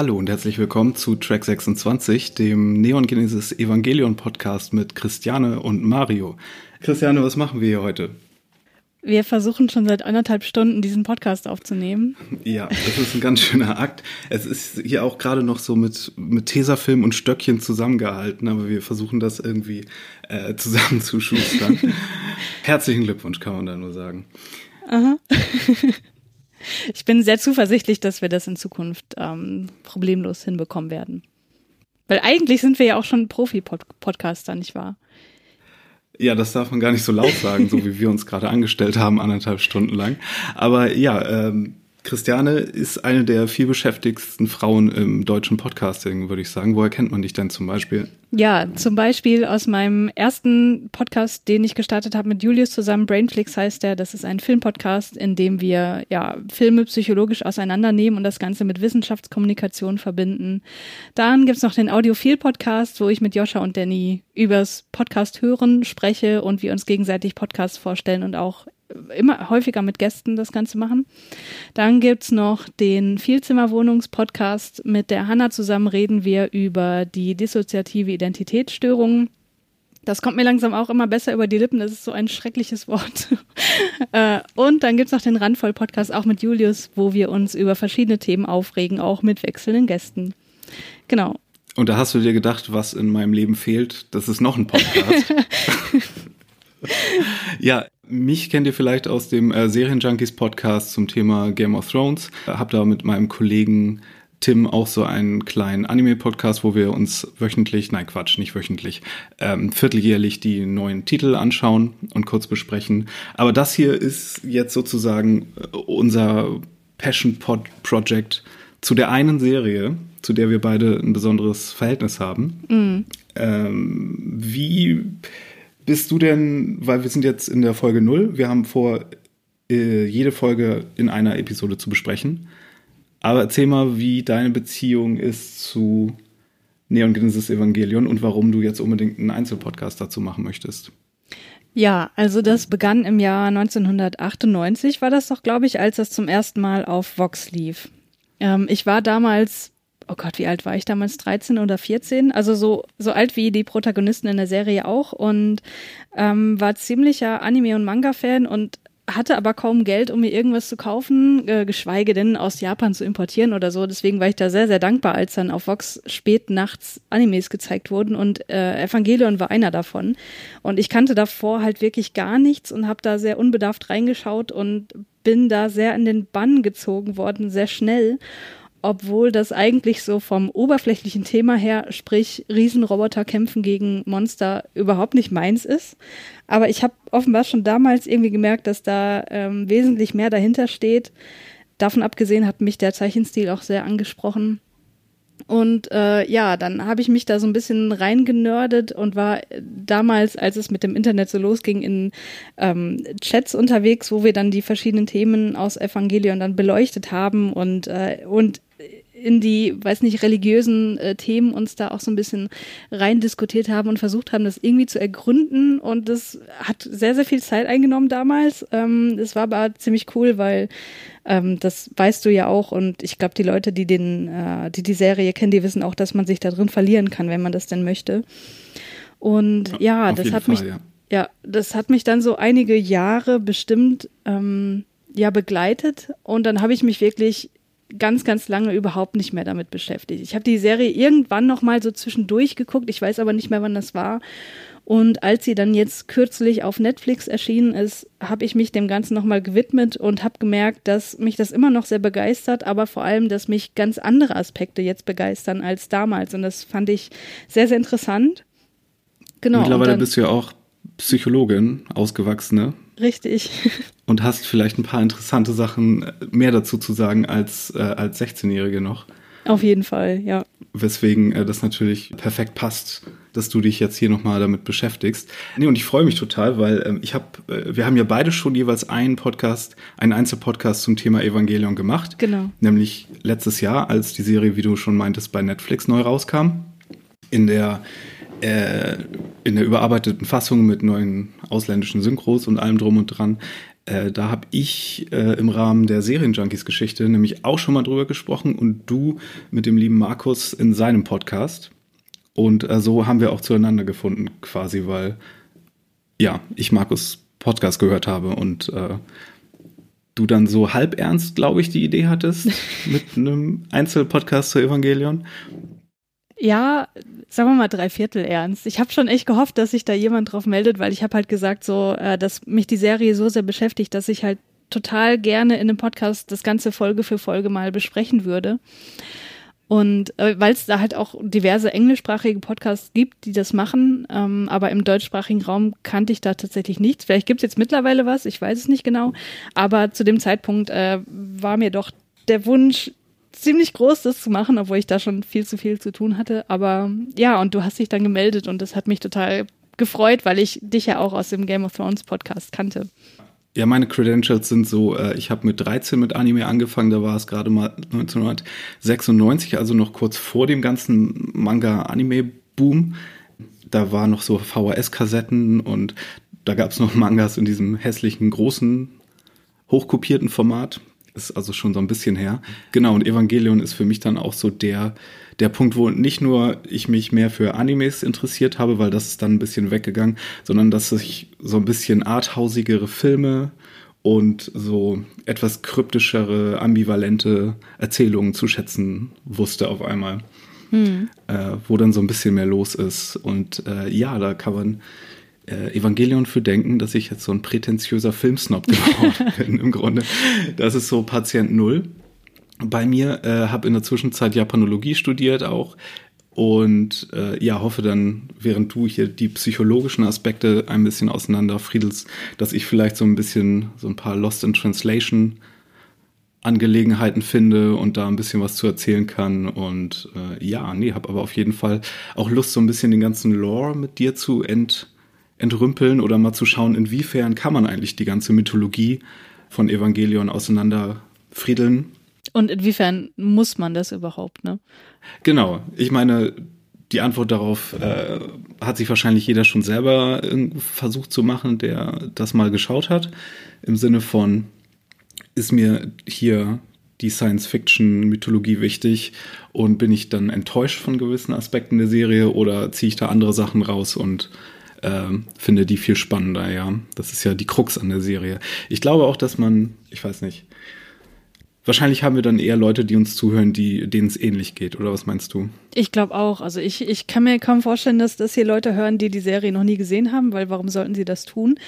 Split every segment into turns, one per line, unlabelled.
Hallo und herzlich willkommen zu Track 26, dem Neon Genesis Evangelion Podcast mit Christiane und Mario. Christiane, was machen wir hier heute?
Wir versuchen schon seit anderthalb Stunden diesen Podcast aufzunehmen.
Ja, das ist ein ganz schöner Akt. Es ist hier auch gerade noch so mit, mit Tesafilm und Stöckchen zusammengehalten, aber wir versuchen das irgendwie äh, zusammenzuschustern. Herzlichen Glückwunsch, kann man da nur sagen.
Aha. Ich bin sehr zuversichtlich, dass wir das in Zukunft ähm, problemlos hinbekommen werden. Weil eigentlich sind wir ja auch schon Profi-Podcaster, nicht wahr?
Ja, das darf man gar nicht so laut sagen, so wie wir uns gerade angestellt haben, anderthalb Stunden lang. Aber ja, ähm, Christiane ist eine der vielbeschäftigsten Frauen im deutschen Podcasting, würde ich sagen. Woher kennt man dich denn zum Beispiel?
Ja, zum Beispiel aus meinem ersten Podcast, den ich gestartet habe mit Julius zusammen. Brainflix heißt der. Das ist ein Filmpodcast, in dem wir ja Filme psychologisch auseinandernehmen und das Ganze mit Wissenschaftskommunikation verbinden. Dann gibt's noch den Audiophil-Podcast, wo ich mit Joscha und Danny übers Podcast hören spreche und wir uns gegenseitig Podcasts vorstellen und auch immer häufiger mit Gästen das Ganze machen. Dann gibt's noch den Vielzimmerwohnungspodcast. Mit der Hanna zusammen reden wir über die dissoziative Identitätsstörungen. Das kommt mir langsam auch immer besser über die Lippen. Das ist so ein schreckliches Wort. Äh, und dann gibt's noch den Randvoll-Podcast, auch mit Julius, wo wir uns über verschiedene Themen aufregen, auch mit wechselnden Gästen. Genau.
Und da hast du dir gedacht, was in meinem Leben fehlt, das ist noch ein Podcast. ja, mich kennt ihr vielleicht aus dem äh, Serienjunkies Podcast zum Thema Game of Thrones. Hab da mit meinem Kollegen Tim auch so einen kleinen Anime-Podcast, wo wir uns wöchentlich, nein Quatsch, nicht wöchentlich, ähm, vierteljährlich die neuen Titel anschauen und kurz besprechen. Aber das hier ist jetzt sozusagen äh, unser Passion Pod Project zu der einen Serie, zu der wir beide ein besonderes Verhältnis haben. Mm. Ähm, wie bist du denn, weil wir sind jetzt in der Folge 0, wir haben vor, äh, jede Folge in einer Episode zu besprechen. Aber erzähl mal, wie deine Beziehung ist zu Neon Genesis Evangelion und warum du jetzt unbedingt einen Einzelpodcast dazu machen möchtest.
Ja, also das begann im Jahr 1998, war das doch, glaube ich, als das zum ersten Mal auf Vox lief. Ähm, ich war damals oh Gott, wie alt war ich damals? 13 oder 14? Also so, so alt wie die Protagonisten in der Serie auch und ähm, war ziemlicher Anime- und Manga-Fan und hatte aber kaum Geld, um mir irgendwas zu kaufen, äh, geschweige denn aus Japan zu importieren oder so. Deswegen war ich da sehr, sehr dankbar, als dann auf Vox spät nachts Animes gezeigt wurden und äh, Evangelion war einer davon. Und ich kannte davor halt wirklich gar nichts und habe da sehr unbedarft reingeschaut und bin da sehr in den Bann gezogen worden, sehr schnell obwohl das eigentlich so vom oberflächlichen Thema her, sprich Riesenroboter kämpfen gegen Monster, überhaupt nicht meins ist. Aber ich habe offenbar schon damals irgendwie gemerkt, dass da ähm, wesentlich mehr dahinter steht. Davon abgesehen hat mich der Zeichenstil auch sehr angesprochen. Und äh, ja, dann habe ich mich da so ein bisschen reingenördet und war damals, als es mit dem Internet so losging, in ähm, Chats unterwegs, wo wir dann die verschiedenen Themen aus Evangelion dann beleuchtet haben und, äh, und in die, weiß nicht, religiösen äh, Themen uns da auch so ein bisschen rein diskutiert haben und versucht haben, das irgendwie zu ergründen. Und das hat sehr, sehr viel Zeit eingenommen damals. Ähm, das war aber ziemlich cool, weil ähm, das weißt du ja auch. Und ich glaube, die Leute, die den, äh, die die Serie kennen, die wissen auch, dass man sich da drin verlieren kann, wenn man das denn möchte. Und ja, ja das hat Fall, mich, ja. ja. das hat mich dann so einige Jahre bestimmt ähm, ja begleitet. Und dann habe ich mich wirklich ganz, ganz lange überhaupt nicht mehr damit beschäftigt. Ich habe die Serie irgendwann noch mal so zwischendurch geguckt, ich weiß aber nicht mehr, wann das war. Und als sie dann jetzt kürzlich auf Netflix erschienen ist, habe ich mich dem Ganzen nochmal gewidmet und habe gemerkt, dass mich das immer noch sehr begeistert, aber vor allem, dass mich ganz andere Aspekte jetzt begeistern als damals. Und das fand ich sehr, sehr interessant.
Genau. Mittlerweile dann, bist du ja auch Psychologin, ausgewachsene.
Richtig.
Und hast vielleicht ein paar interessante Sachen äh, mehr dazu zu sagen als, äh, als 16-Jährige noch.
Auf jeden Fall, ja.
Weswegen äh, das natürlich perfekt passt, dass du dich jetzt hier nochmal damit beschäftigst. Nee, und ich freue mich total, weil ähm, ich habe, äh, wir haben ja beide schon jeweils einen Podcast, einen Einzelpodcast zum Thema Evangelion gemacht.
Genau.
Nämlich letztes Jahr, als die Serie, wie du schon meintest, bei Netflix neu rauskam. In der äh, in der überarbeiteten Fassung mit neuen ausländischen Synchros und allem drum und dran. Äh, da habe ich äh, im Rahmen der Serienjunkies-Geschichte nämlich auch schon mal drüber gesprochen und du mit dem lieben Markus in seinem Podcast. Und äh, so haben wir auch zueinander gefunden, quasi, weil ja, ich Markus Podcast gehört habe und äh, du dann so halb ernst, glaube ich, die Idee hattest mit einem Einzelpodcast zu Evangelion.
Ja, sagen wir mal drei Viertel ernst. Ich habe schon echt gehofft, dass sich da jemand drauf meldet, weil ich habe halt gesagt, so, äh, dass mich die Serie so sehr beschäftigt, dass ich halt total gerne in einem Podcast das ganze Folge für Folge mal besprechen würde. Und äh, weil es da halt auch diverse englischsprachige Podcasts gibt, die das machen, ähm, aber im deutschsprachigen Raum kannte ich da tatsächlich nichts. Vielleicht gibt es jetzt mittlerweile was, ich weiß es nicht genau. Aber zu dem Zeitpunkt äh, war mir doch der Wunsch ziemlich groß, das zu machen, obwohl ich da schon viel zu viel zu tun hatte. Aber ja, und du hast dich dann gemeldet und das hat mich total gefreut, weil ich dich ja auch aus dem Game of Thrones Podcast kannte.
Ja, meine Credentials sind so, äh, ich habe mit 13 mit Anime angefangen, da war es gerade mal 1996, also noch kurz vor dem ganzen Manga-Anime-Boom. Da war noch so VHS-Kassetten und da gab es noch Mangas in diesem hässlichen, großen, hochkopierten Format. Ist also schon so ein bisschen her. Genau, und Evangelion ist für mich dann auch so der, der Punkt, wo nicht nur ich mich mehr für Animes interessiert habe, weil das ist dann ein bisschen weggegangen, sondern dass ich so ein bisschen arthausigere Filme und so etwas kryptischere, ambivalente Erzählungen zu schätzen wusste auf einmal. Hm. Äh, wo dann so ein bisschen mehr los ist. Und äh, ja, da kann man äh, Evangelion für denken, dass ich jetzt so ein prätentiöser Filmsnob geworden bin im Grunde. Das ist so Patient Null bei mir, äh, habe in der Zwischenzeit Japanologie studiert auch und äh, ja, hoffe dann, während du hier die psychologischen Aspekte ein bisschen auseinander friedelst, dass ich vielleicht so ein bisschen so ein paar Lost in Translation Angelegenheiten finde und da ein bisschen was zu erzählen kann. Und äh, ja, nee, habe aber auf jeden Fall auch Lust, so ein bisschen den ganzen Lore mit dir zu ent, entrümpeln oder mal zu schauen, inwiefern kann man eigentlich die ganze Mythologie von Evangelion auseinander friedeln
und inwiefern muss man das überhaupt, ne?
Genau. Ich meine, die Antwort darauf äh, hat sich wahrscheinlich jeder schon selber versucht zu machen, der das mal geschaut hat. Im Sinne von, ist mir hier die Science-Fiction-Mythologie wichtig und bin ich dann enttäuscht von gewissen Aspekten der Serie oder ziehe ich da andere Sachen raus und äh, finde die viel spannender, ja. Das ist ja die Krux an der Serie. Ich glaube auch, dass man, ich weiß nicht, Wahrscheinlich haben wir dann eher Leute, die uns zuhören, die, denen es ähnlich geht, oder was meinst du?
Ich glaube auch. Also ich, ich kann mir kaum vorstellen, dass das hier Leute hören, die die Serie noch nie gesehen haben, weil warum sollten sie das tun?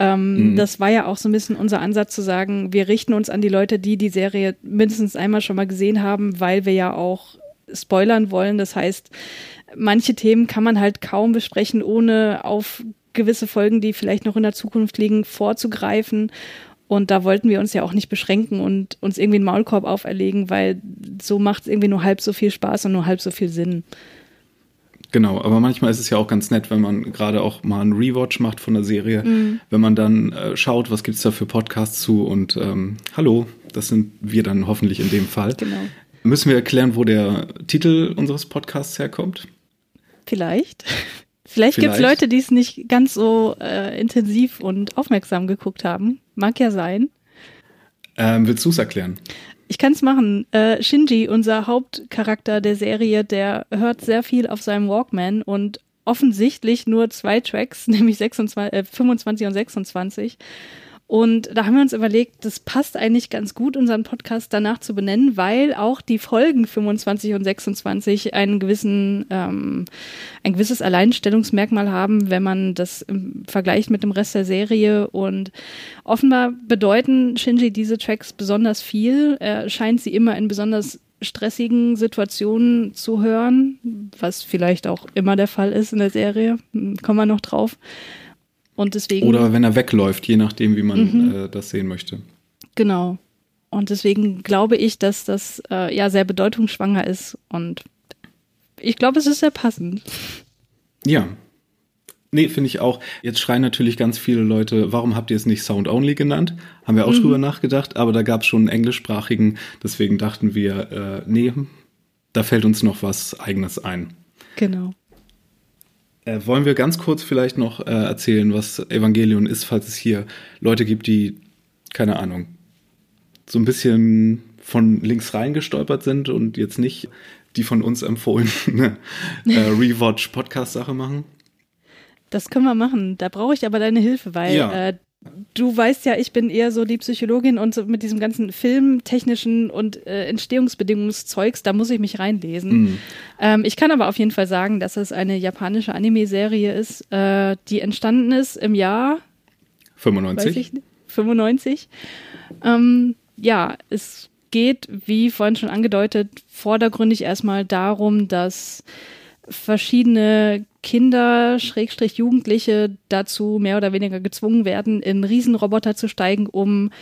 Ähm, mhm. Das war ja auch so ein bisschen unser Ansatz zu sagen, wir richten uns an die Leute, die die Serie mindestens einmal schon mal gesehen haben, weil wir ja auch spoilern wollen. Das heißt, manche Themen kann man halt kaum besprechen, ohne auf gewisse Folgen, die vielleicht noch in der Zukunft liegen, vorzugreifen. Und da wollten wir uns ja auch nicht beschränken und uns irgendwie einen Maulkorb auferlegen, weil so macht es irgendwie nur halb so viel Spaß und nur halb so viel Sinn.
Genau, aber manchmal ist es ja auch ganz nett, wenn man gerade auch mal einen Rewatch macht von der Serie, mhm. wenn man dann äh, schaut, was gibt es da für Podcasts zu und ähm, hallo, das sind wir dann hoffentlich in dem Fall. Genau. Müssen wir erklären, wo der Titel unseres Podcasts herkommt?
Vielleicht. Vielleicht, Vielleicht. gibt es Leute, die es nicht ganz so äh, intensiv und aufmerksam geguckt haben. Mag ja sein.
Ähm, willst du es erklären?
Ich kann es machen. Äh, Shinji, unser Hauptcharakter der Serie, der hört sehr viel auf seinem Walkman und offensichtlich nur zwei Tracks, nämlich 26, äh, 25 und 26. Und da haben wir uns überlegt, das passt eigentlich ganz gut, unseren Podcast danach zu benennen, weil auch die Folgen 25 und 26 einen gewissen, ähm, ein gewisses Alleinstellungsmerkmal haben, wenn man das im Vergleich mit dem Rest der Serie. Und offenbar bedeuten Shinji diese Tracks besonders viel. Er scheint sie immer in besonders stressigen Situationen zu hören, was vielleicht auch immer der Fall ist in der Serie. Kommen wir noch drauf. Und deswegen.
Oder wenn er wegläuft, je nachdem, wie man mhm. äh, das sehen möchte.
Genau. Und deswegen glaube ich, dass das äh, ja sehr bedeutungsschwanger ist. Und ich glaube, es ist sehr passend.
Ja. Nee, finde ich auch. Jetzt schreien natürlich ganz viele Leute, warum habt ihr es nicht Sound Only genannt? Haben wir auch mhm. drüber nachgedacht, aber da gab es schon einen englischsprachigen, deswegen dachten wir, äh, nee, da fällt uns noch was Eigenes ein.
Genau.
Äh, wollen wir ganz kurz vielleicht noch äh, erzählen, was Evangelion ist, falls es hier Leute gibt, die keine Ahnung, so ein bisschen von links reingestolpert sind und jetzt nicht die von uns empfohlene äh, Rewatch-Podcast-Sache machen?
Das können wir machen. Da brauche ich aber deine Hilfe, weil ja. äh, du weißt ja, ich bin eher so die Psychologin und so mit diesem ganzen filmtechnischen und äh, Entstehungsbedingungszeugs, da muss ich mich reinlesen. Mhm. Ähm, ich kann aber auf jeden Fall sagen, dass es eine japanische Anime-Serie ist, äh, die entstanden ist im Jahr
95.
95. Ähm, ja, es geht, wie vorhin schon angedeutet, vordergründig erstmal darum, dass verschiedene Kinder, Schrägstrich Jugendliche dazu mehr oder weniger gezwungen werden, in Riesenroboter zu steigen, um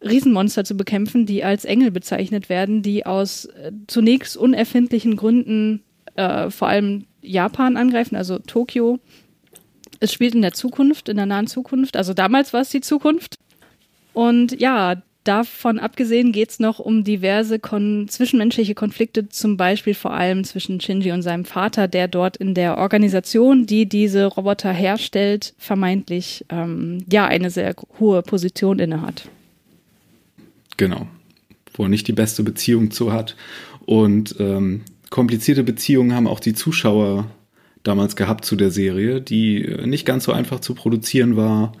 Riesenmonster zu bekämpfen, die als Engel bezeichnet werden, die aus äh, zunächst unerfindlichen Gründen äh, vor allem Japan angreifen, also Tokio. Es spielt in der Zukunft, in der nahen Zukunft. Also damals war es die Zukunft. Und ja, Davon abgesehen geht es noch um diverse kon zwischenmenschliche Konflikte, zum Beispiel vor allem zwischen Shinji und seinem Vater, der dort in der Organisation, die diese Roboter herstellt, vermeintlich ähm, ja eine sehr hohe Position innehat.
Genau, wo er nicht die beste Beziehung zu hat. Und ähm, komplizierte Beziehungen haben auch die Zuschauer damals gehabt zu der Serie, die nicht ganz so einfach zu produzieren war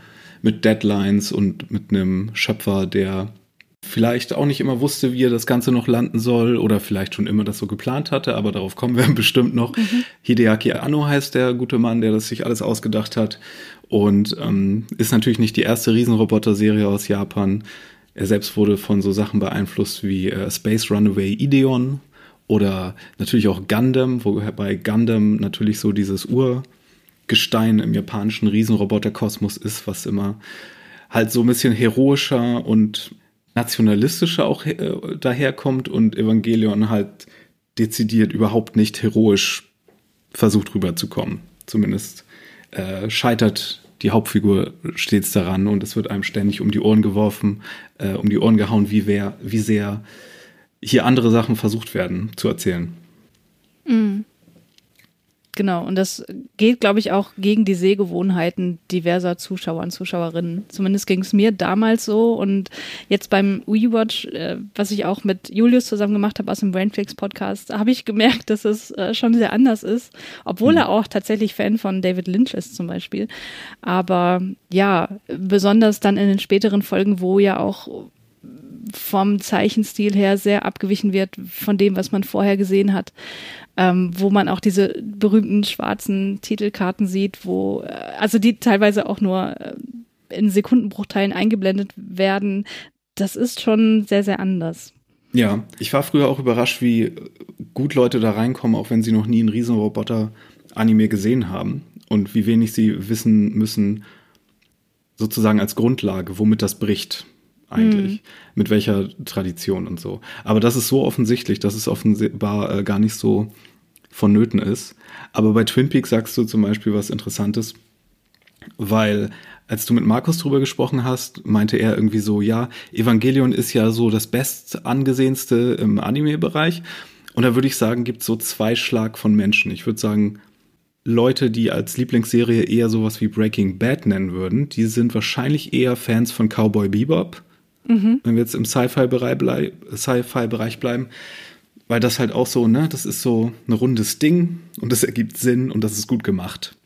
mit Deadlines und mit einem Schöpfer, der vielleicht auch nicht immer wusste, wie er das Ganze noch landen soll oder vielleicht schon immer das so geplant hatte, aber darauf kommen wir bestimmt noch. Mhm. Hideaki Anno heißt der gute Mann, der das sich alles ausgedacht hat und ähm, ist natürlich nicht die erste Riesenroboter-Serie aus Japan. Er selbst wurde von so Sachen beeinflusst wie äh, Space Runaway Ideon oder natürlich auch Gundam, wobei Gundam natürlich so dieses Ur Gestein im japanischen Riesenroboterkosmos ist, was immer halt so ein bisschen heroischer und nationalistischer auch äh, daherkommt und Evangelion halt dezidiert überhaupt nicht heroisch versucht rüberzukommen. Zumindest äh, scheitert die Hauptfigur stets daran und es wird einem ständig um die Ohren geworfen, äh, um die Ohren gehauen, wie, wer, wie sehr hier andere Sachen versucht werden zu erzählen.
Mhm. Genau, und das geht, glaube ich, auch gegen die Sehgewohnheiten diverser Zuschauer und Zuschauerinnen. Zumindest ging es mir damals so. Und jetzt beim WeWatch, äh, was ich auch mit Julius zusammen gemacht habe aus dem Brainflix Podcast, habe ich gemerkt, dass es äh, schon sehr anders ist. Obwohl mhm. er auch tatsächlich Fan von David Lynch ist zum Beispiel. Aber ja, besonders dann in den späteren Folgen, wo ja auch vom Zeichenstil her sehr abgewichen wird von dem, was man vorher gesehen hat ähm, wo man auch diese berühmten schwarzen Titelkarten sieht, wo, äh, also die teilweise auch nur äh, in Sekundenbruchteilen eingeblendet werden. Das ist schon sehr, sehr anders.
Ja, ich war früher auch überrascht, wie gut Leute da reinkommen, auch wenn sie noch nie einen Riesenroboter-Anime gesehen haben und wie wenig sie wissen müssen, sozusagen als Grundlage, womit das bricht eigentlich, mhm. mit welcher Tradition und so. Aber das ist so offensichtlich, dass es offenbar äh, gar nicht so vonnöten ist. Aber bei Twin Peaks sagst du zum Beispiel was Interessantes, weil als du mit Markus drüber gesprochen hast, meinte er irgendwie so, ja, Evangelion ist ja so das bestangesehenste im Anime-Bereich. Und da würde ich sagen, gibt es so zwei Schlag von Menschen. Ich würde sagen, Leute, die als Lieblingsserie eher sowas wie Breaking Bad nennen würden, die sind wahrscheinlich eher Fans von Cowboy Bebop Mhm. Wenn wir jetzt im Sci-Fi-Bereich blei Sci bleiben, weil das halt auch so, ne, das ist so ein rundes Ding und das ergibt Sinn und das ist gut gemacht.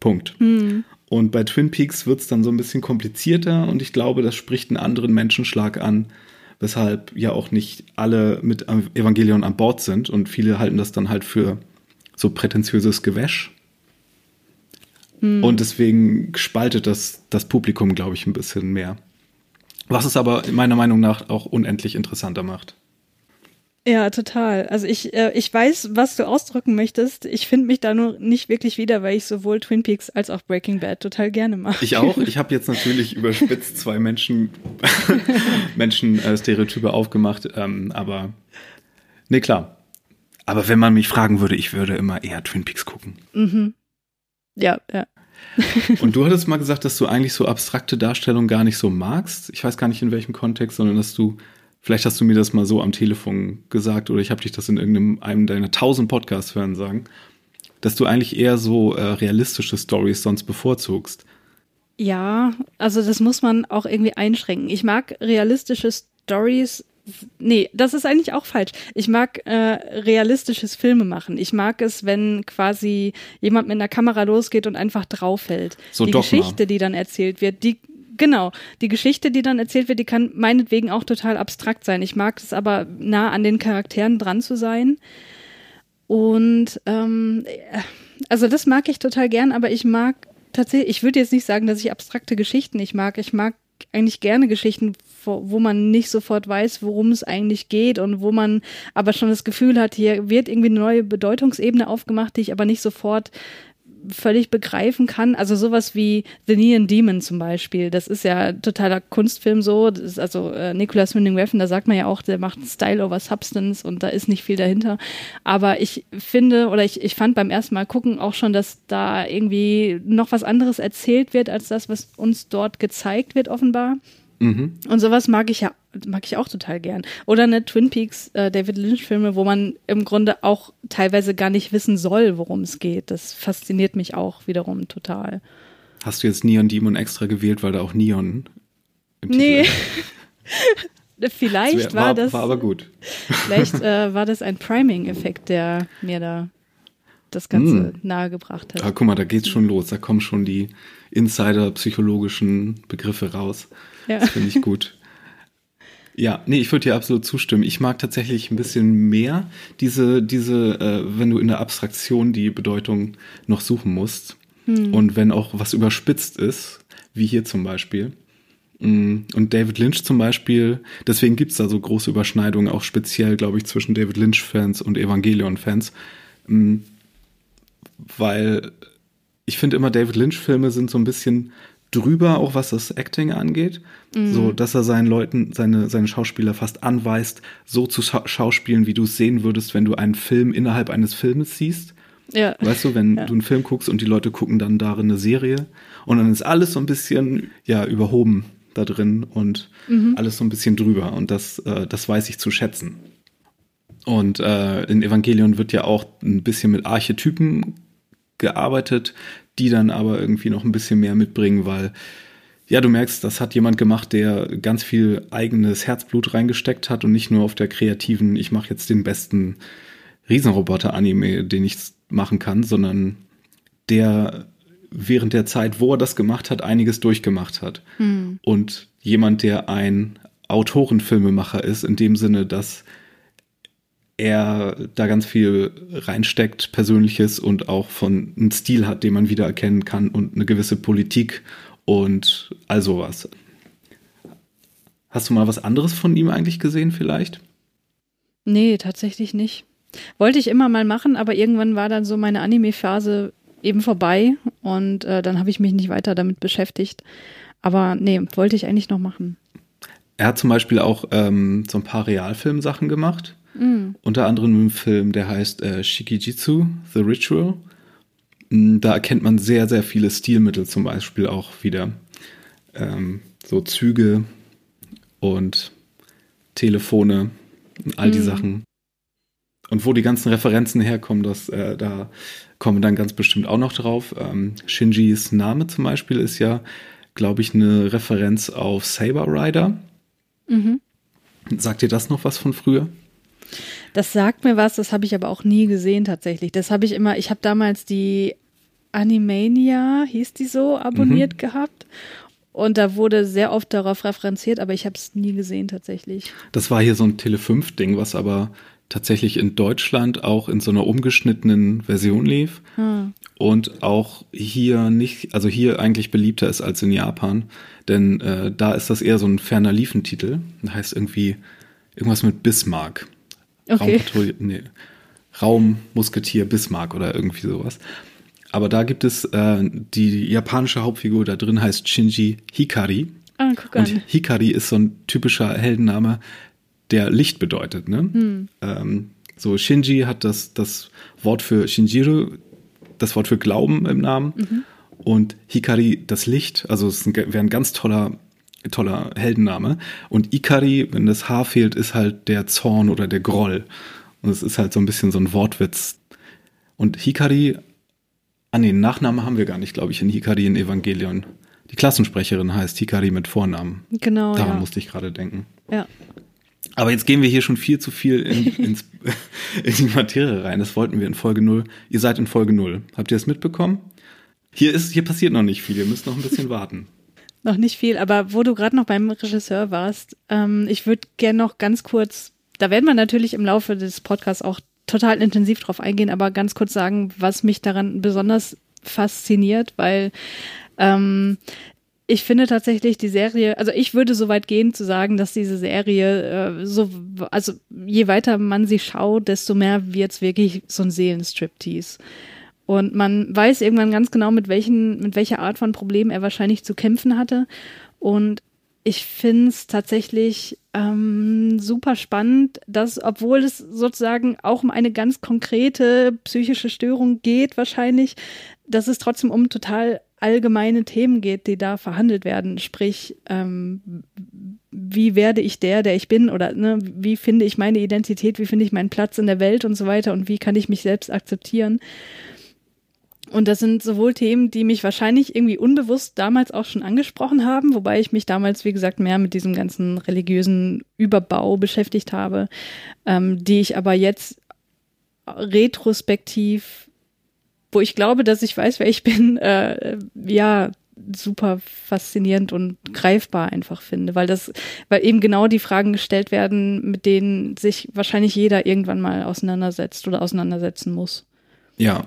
Punkt. Mhm. Und bei Twin Peaks wird es dann so ein bisschen komplizierter und ich glaube, das spricht einen anderen Menschenschlag an, weshalb ja auch nicht alle mit Evangelion an Bord sind und viele halten das dann halt für so prätentiöses Gewäsch. Mhm. Und deswegen spaltet das das Publikum, glaube ich, ein bisschen mehr. Was es aber meiner Meinung nach auch unendlich interessanter macht.
Ja, total. Also ich, äh, ich weiß, was du ausdrücken möchtest. Ich finde mich da nur nicht wirklich wieder, weil ich sowohl Twin Peaks als auch Breaking Bad total gerne mache.
Ich auch. Ich habe jetzt natürlich überspitzt zwei Menschen, Menschen äh, Stereotype aufgemacht, ähm, aber nee, klar. Aber wenn man mich fragen würde, ich würde immer eher Twin Peaks gucken.
Mhm. Ja, ja.
Und du hattest mal gesagt, dass du eigentlich so abstrakte Darstellungen gar nicht so magst. Ich weiß gar nicht in welchem Kontext, sondern dass du, vielleicht hast du mir das mal so am Telefon gesagt oder ich habe dich das in irgendeinem einem deiner tausend Podcasts hören sagen, dass du eigentlich eher so äh, realistische Stories sonst bevorzugst.
Ja, also das muss man auch irgendwie einschränken. Ich mag realistische Stories. Nee, das ist eigentlich auch falsch. Ich mag äh, realistisches Filme machen. Ich mag es, wenn quasi jemand mit einer Kamera losgeht und einfach draufhält.
So
die
Dogma.
Geschichte, die dann erzählt wird, die genau, die Geschichte, die dann erzählt wird, die kann meinetwegen auch total abstrakt sein. Ich mag es aber nah an den Charakteren dran zu sein. Und ähm, also das mag ich total gern, aber ich mag tatsächlich, ich würde jetzt nicht sagen, dass ich abstrakte Geschichten nicht mag. Ich mag eigentlich gerne Geschichten, wo, man nicht sofort weiß, worum es eigentlich geht und wo man aber schon das Gefühl hat, hier wird irgendwie eine neue Bedeutungsebene aufgemacht, die ich aber nicht sofort völlig begreifen kann. Also sowas wie The Neon Demon zum Beispiel. Das ist ja totaler Kunstfilm so. Also äh, Nicholas Winding Refn, da sagt man ja auch, der macht Style over Substance und da ist nicht viel dahinter. Aber ich finde oder ich, ich fand beim ersten Mal gucken auch schon, dass da irgendwie noch was anderes erzählt wird als das, was uns dort gezeigt wird offenbar.
Mhm.
Und sowas mag ich ja, mag ich auch total gern. Oder eine Twin Peaks äh, David Lynch Filme, wo man im Grunde auch teilweise gar nicht wissen soll, worum es geht. Das fasziniert mich auch wiederum total.
Hast du jetzt Neon Demon extra gewählt, weil da auch Neon im
Nee.
Titel ist?
vielleicht
wär-
war,
war,
das,
war aber gut.
vielleicht äh, war das ein Priming-Effekt, der mir da das Ganze
Mm.
nahegebracht hat.
Ah, guck mal, da geht's schon los. Da kommen schon die Insider-psychologischen Begriffe raus.
Ja.
Das finde ich gut. Ja, nee, ich würde dir absolut zustimmen. Ich mag tatsächlich ein bisschen mehr diese, diese, äh, wenn du in der Abstraktion die Bedeutung noch suchen musst. Und wenn auch was überspitzt ist, wie hier zum Beispiel. Mm, Und David Lynch zum Beispiel, deswegen gibt's da so große Überschneidungen, auch speziell, glaube ich, zwischen David Lynch-Fans und Evangelion-Fans. Mm, Weil ich finde immer, David Lynch-Filme sind so ein bisschen drüber, auch was das Acting angeht. So, dass er seinen Leuten, seine, seine Schauspieler fast anweist, so zu scha schauspielen, wie du es sehen würdest, wenn du einen Film innerhalb eines Filmes siehst.
Ja.
Weißt du, wenn
Ja.
du einen Film guckst und die Leute gucken dann darin eine Serie und dann ist alles so ein bisschen, ja, überhoben da drin und alles so ein bisschen drüber und das, äh, das weiß ich zu schätzen. Und äh, in Evangelion wird ja auch ein bisschen mit Archetypen gearbeitet, die dann aber irgendwie noch ein bisschen mehr mitbringen, weil ja, du merkst, das hat jemand gemacht, der ganz viel eigenes Herzblut reingesteckt hat und nicht nur auf der kreativen, ich mache jetzt den besten Riesenroboter-Anime, den ich machen kann, sondern der während der Zeit, wo er das gemacht hat, einiges durchgemacht hat. Und jemand, der ein Autorenfilmemacher ist, in dem Sinne, dass er da ganz viel reinsteckt, Persönliches und auch von einem Stil hat, den man wiedererkennen kann und eine gewisse Politik und all sowas. Hast du mal was anderes von ihm eigentlich gesehen vielleicht?
Nee, tatsächlich nicht. Wollte ich immer mal machen, aber irgendwann war dann so meine Anime-Phase eben vorbei und äh, dann habe ich mich nicht weiter damit beschäftigt. Aber nee, wollte ich eigentlich noch machen.
Er hat zum Beispiel auch ähm, so ein paar Realfilmsachen gemacht. Unter anderem einen Film, der heißt äh, Shikijitsu, The Ritual. Mm, Da erkennt man sehr, sehr viele Stilmittel zum Beispiel auch wieder. Ähm, so Züge und Telefone und all die Sachen. Und wo die ganzen Referenzen herkommen, das, äh, da kommen wir dann ganz bestimmt auch noch drauf. Ähm, Shinjis Name zum Beispiel ist ja, glaube ich, eine Referenz auf Saber Rider. Sagt dir das noch was von früher?
Das sagt mir was, das habe ich aber auch nie gesehen tatsächlich. Das habe ich immer, ich habe damals die Animania, hieß die so, abonniert gehabt. Und da wurde sehr oft darauf referenziert, aber ich habe es nie gesehen tatsächlich.
Das war hier so ein Tele5-Ding, was aber tatsächlich in Deutschland auch in so einer umgeschnittenen Version lief und auch hier nicht, also hier eigentlich beliebter ist als in Japan, denn äh, da ist das eher so ein ferner Liefentitel. Das heißt irgendwie irgendwas mit Bismarck.
Okay.
Raumpatrouille, nee, Raummusketier Bismarck oder irgendwie sowas. Aber da gibt es äh, die japanische Hauptfigur da drin heißt Shinji Hikari.
Ah, guck
Und
an.
Hikari ist so ein typischer Heldenname, der Licht bedeutet. Ne?
Hm.
Ähm, so Shinji hat das, das Wort für Shinjiru, das Wort für Glauben im Namen.
Mhm.
Und Hikari das Licht. Also es wäre ein ganz toller, toller Heldenname. Und Ikari, wenn das Haar fehlt, ist halt der Zorn oder der Groll. Und es ist halt so ein bisschen so ein Wortwitz. Und Hikari, ah nee, Nachnamen haben wir gar nicht, glaube ich, in Hikari in Evangelion. die Klassensprecherin heißt Hikari mit Vornamen.
Genau.
Daran
ja.
musste ich gerade denken.
Ja.
Aber jetzt gehen wir hier schon viel zu viel in, ins, in die Materie rein. Das wollten wir in Folge 0. Ihr seid in Folge 0. Habt ihr das mitbekommen? Hier ist, hier passiert noch nicht viel. Ihr müsst noch ein bisschen warten.
Noch nicht viel, aber wo du gerade noch beim Regisseur warst, ähm, ich würde gerne noch ganz kurz, da werden wir natürlich im Laufe des Podcasts auch total intensiv drauf eingehen, aber ganz kurz sagen, was mich daran besonders fasziniert, weil ähm, ich finde tatsächlich die Serie, also ich würde so weit gehen zu sagen, dass diese Serie äh, so, also je weiter man sie schaut, desto mehr wird es wirklich so ein Seelenstriptease. Und man weiß irgendwann ganz genau, mit welchen, mit welcher Art von Problem er wahrscheinlich zu kämpfen hatte. Und ich finde es tatsächlich ähm, super spannend, dass, obwohl es sozusagen auch um eine ganz konkrete psychische Störung geht, wahrscheinlich, dass es trotzdem um total allgemeine Themen geht, die da verhandelt werden. Sprich, ähm, wie werde ich der, der ich bin oder ne, wie finde ich meine Identität, wie finde ich meinen Platz in der Welt und so weiter und wie kann ich mich selbst akzeptieren. Und das sind sowohl Themen, die mich wahrscheinlich irgendwie unbewusst damals auch schon angesprochen haben, wobei ich mich damals, wie gesagt, mehr mit diesem ganzen religiösen Überbau beschäftigt habe, ähm, die ich aber jetzt retrospektiv wo ich glaube, dass ich weiß, wer ich bin, äh, ja, super faszinierend und greifbar einfach finde, weil das, weil eben genau die Fragen gestellt werden, mit denen sich wahrscheinlich jeder irgendwann mal auseinandersetzt oder auseinandersetzen muss.
Ja,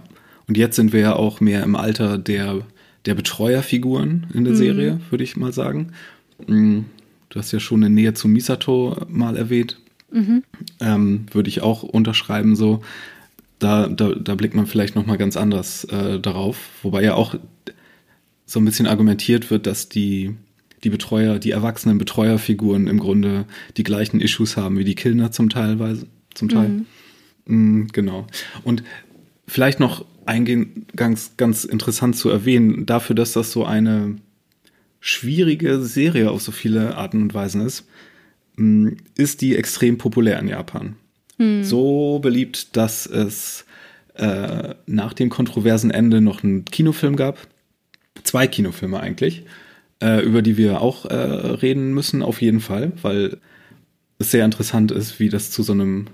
und jetzt sind wir ja auch mehr im Alter der, der Betreuerfiguren in der mhm. Serie, würde ich mal sagen. Mm, du hast ja schon eine Nähe zu Misato mal erwähnt. Mhm. Ähm, würde ich auch unterschreiben so da, da, da blickt man vielleicht nochmal ganz anders äh, darauf. Wobei ja auch so ein bisschen argumentiert wird, dass die, die Betreuer, die erwachsenen Betreuerfiguren im Grunde die gleichen Issues haben wie die Killner zum Teilweise, zum Teil. Mhm. Mhm, genau. Und vielleicht noch eingehen, ganz, interessant zu erwähnen, dafür, dass das so eine schwierige Serie auf so viele Arten und Weisen ist, mm, ist die extrem populär in Japan. Hm. So beliebt, dass es äh, nach dem kontroversen Ende noch einen Kinofilm gab. Zwei Kinofilme eigentlich, äh, über die wir auch äh, reden müssen, auf jeden Fall, weil es sehr interessant ist, wie das zu so einem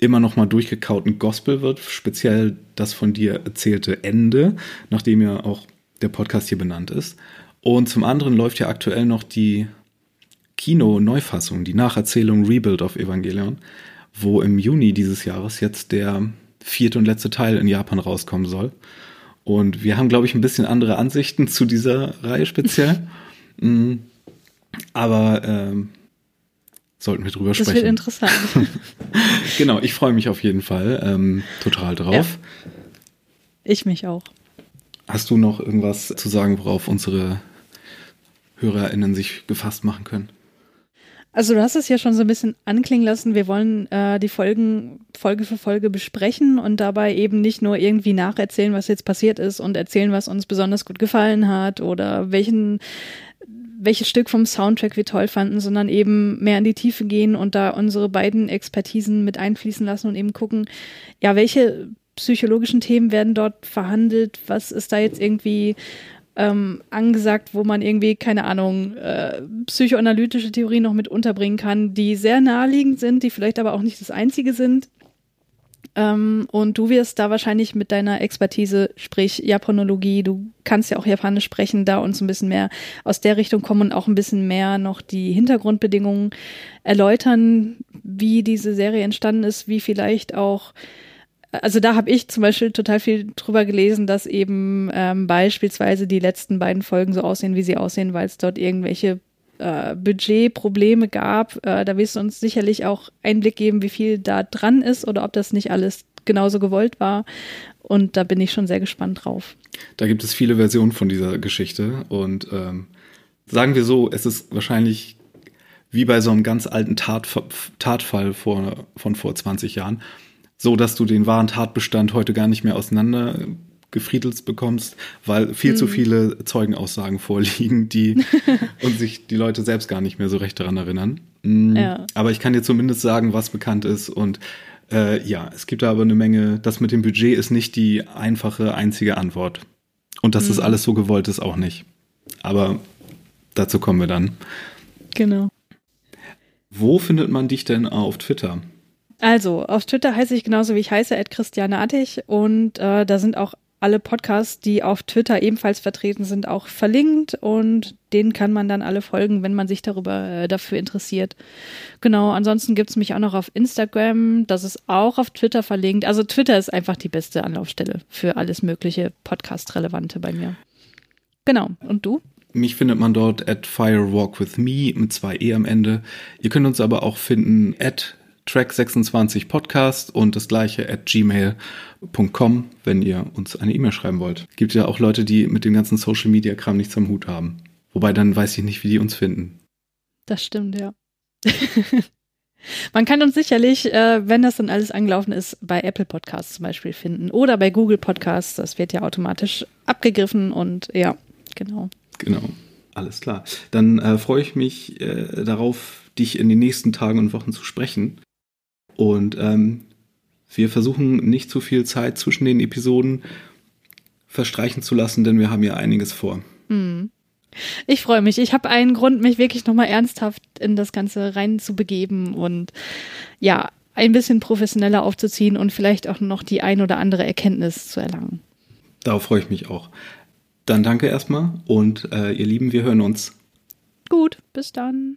immer noch mal durchgekauten Gospel wird, speziell das von dir erzählte Ende, nachdem ja auch der Podcast hier benannt ist. Und zum anderen läuft ja aktuell noch die Kino-Neufassung, die Nacherzählung Rebuild of Evangelion, wo im Juni dieses Jahres jetzt der vierte und letzte Teil in Japan rauskommen soll. Und wir haben, glaube ich, ein bisschen andere Ansichten zu dieser Reihe speziell. mm, aber ähm, sollten wir drüber
das
sprechen.
Das wird interessant.
genau, ich freue mich auf jeden Fall ähm, total drauf. Ja.
Ich mich auch.
Hast du noch irgendwas zu sagen, worauf unsere HörerInnen sich gefasst machen können?
Also du hast es ja schon so ein bisschen anklingen lassen. Wir wollen äh, die Folgen Folge für Folge besprechen und dabei eben nicht nur irgendwie nacherzählen, was jetzt passiert ist und erzählen, was uns besonders gut gefallen hat oder welchen welches Stück vom Soundtrack wir toll fanden, sondern eben mehr in die Tiefe gehen und da unsere beiden Expertisen mit einfließen lassen und eben gucken, ja, welche psychologischen Themen werden dort verhandelt, was ist da jetzt irgendwie ähm, angesagt, wo man irgendwie, keine Ahnung, äh, psychoanalytische Theorien noch mit unterbringen kann, die sehr naheliegend sind, die vielleicht aber auch nicht das einzige sind. Ähm, und du wirst da wahrscheinlich mit deiner Expertise, sprich Japanologie, du kannst ja auch Japanisch sprechen, da uns ein bisschen mehr aus der Richtung kommen und auch ein bisschen mehr noch die Hintergrundbedingungen erläutern, wie diese Serie entstanden ist, wie vielleicht auch also da habe ich zum Beispiel total viel drüber gelesen, dass eben ähm, beispielsweise die letzten beiden Folgen so aussehen, wie sie aussehen, weil es dort irgendwelche äh, Budgetprobleme gab. Äh, da wirst du uns sicherlich auch Einblick geben, wie viel da dran ist oder ob das nicht alles genauso gewollt war. Und da bin ich schon sehr gespannt drauf.
Da gibt es viele Versionen von dieser Geschichte und ähm, sagen wir so, es ist wahrscheinlich wie bei so einem ganz alten Tatf Tatfall vor, von vor 20 Jahren so dass du den wahren Tatbestand heute gar nicht mehr auseinander gefriedelt bekommst, weil viel mhm. zu viele Zeugenaussagen vorliegen, die und sich die Leute selbst gar nicht mehr so recht daran erinnern. Mhm. Ja. Aber ich kann dir zumindest sagen, was bekannt ist und äh, ja, es gibt da aber eine Menge, das mit dem Budget ist nicht die einfache, einzige Antwort. Und dass mhm. das alles so gewollt ist, auch nicht. Aber dazu kommen wir dann.
Genau.
Wo findet man dich denn auf Twitter?
Also, auf Twitter heiße ich genauso wie ich heiße, at Christiane Attig und äh, da sind auch alle Podcasts, die auf Twitter ebenfalls vertreten sind, auch verlinkt und denen kann man dann alle folgen, wenn man sich darüber äh, dafür interessiert. Genau, ansonsten gibt's mich auch noch auf Instagram, das ist auch auf Twitter verlinkt. Also Twitter ist einfach die beste Anlaufstelle für alles mögliche Podcast-Relevante bei mir. Genau, und du?
Mich findet man dort at Firewalk with Me mit zwei E am Ende. Ihr könnt uns aber auch finden at Track26 Podcast und das gleiche at gmail.com, wenn ihr uns eine E-Mail schreiben wollt. Gibt ja auch Leute, die mit dem ganzen Social Media Kram nichts am Hut haben. Wobei dann weiß ich nicht, wie die uns finden.
Das stimmt, ja. Man kann uns sicherlich, äh, wenn das dann alles angelaufen ist, bei Apple Podcasts zum Beispiel finden oder bei Google Podcasts. Das wird ja automatisch abgegriffen und ja, genau.
Genau, alles klar. Dann äh, freue ich mich äh, darauf, dich in den nächsten Tagen und Wochen zu sprechen. Und ähm, wir versuchen nicht zu viel Zeit zwischen den Episoden verstreichen zu lassen, denn wir haben ja einiges vor.
Hm. Ich freue mich. Ich habe einen Grund, mich wirklich nochmal ernsthaft in das Ganze rein zu begeben und ja, ein bisschen professioneller aufzuziehen und vielleicht auch noch die ein oder andere Erkenntnis zu erlangen.
Darauf freue ich mich auch. Dann danke erstmal und äh, ihr Lieben, wir hören uns.
Gut, bis dann.